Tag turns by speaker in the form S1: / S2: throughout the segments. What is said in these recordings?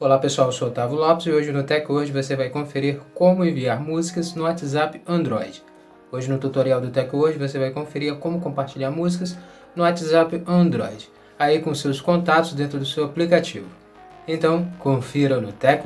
S1: Olá pessoal, eu sou Otávio Lopes e hoje no Tech Word você vai conferir como enviar músicas no WhatsApp Android. Hoje no tutorial do Tech Word você vai conferir como compartilhar músicas no WhatsApp Android, aí com seus contatos dentro do seu aplicativo. Então, confira no Tech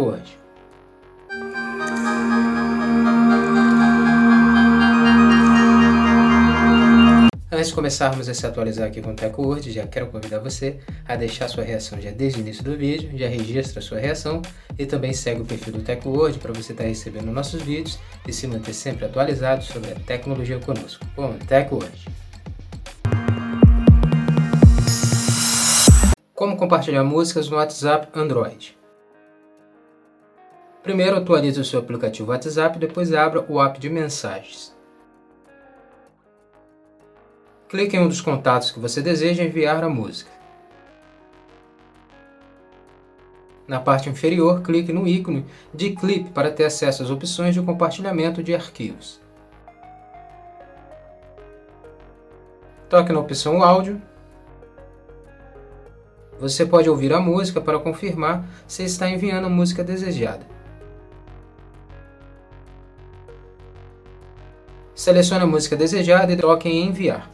S1: Antes de começarmos a se atualizar aqui com o TechWord, já quero convidar você a deixar sua reação já desde o início do vídeo, já registra sua reação e também segue o perfil do TechWord para você estar recebendo nossos vídeos e se manter sempre atualizado sobre a tecnologia conosco. Bom, TechWord. Como compartilhar músicas no WhatsApp Android? Primeiro atualize o seu aplicativo WhatsApp, depois abra o app de mensagens. Clique em um dos contatos que você deseja enviar a música. Na parte inferior, clique no ícone de clipe para ter acesso às opções de compartilhamento de arquivos. Toque na opção áudio. Você pode ouvir a música para confirmar se está enviando a música desejada. Selecione a música desejada e toque em enviar.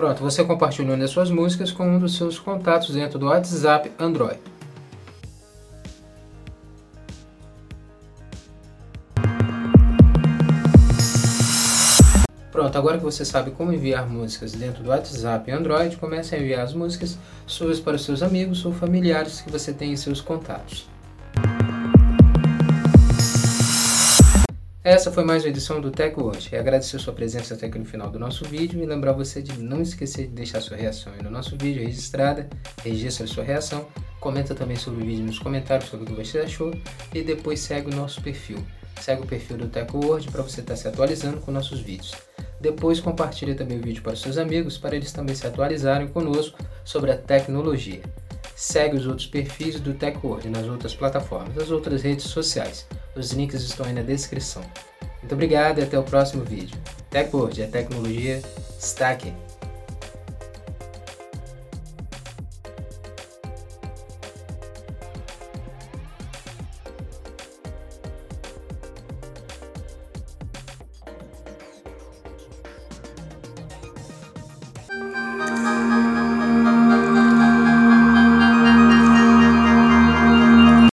S1: Pronto, você compartilhou as suas músicas com um dos seus contatos dentro do WhatsApp Android. Pronto, agora que você sabe como enviar músicas dentro do WhatsApp Android, comece a enviar as músicas suas para seus amigos ou familiares que você tem em seus contatos. Essa foi mais uma edição do Tech Hoje. Agradecer sua presença até aqui no final do nosso vídeo e lembrar você de não esquecer de deixar sua reação aí no nosso vídeo registrada, registra sua reação, comenta também sobre o vídeo nos comentários sobre o que você achou e depois segue o nosso perfil. Segue o perfil do Tech Word para você estar se atualizando com nossos vídeos. Depois compartilhe também o vídeo para seus amigos para eles também se atualizarem conosco sobre a tecnologia. Segue os outros perfis do TechWord nas outras plataformas, nas outras redes sociais. Os links estão aí na descrição. Muito obrigado e até o próximo vídeo. TechWord, a tecnologia está aqui.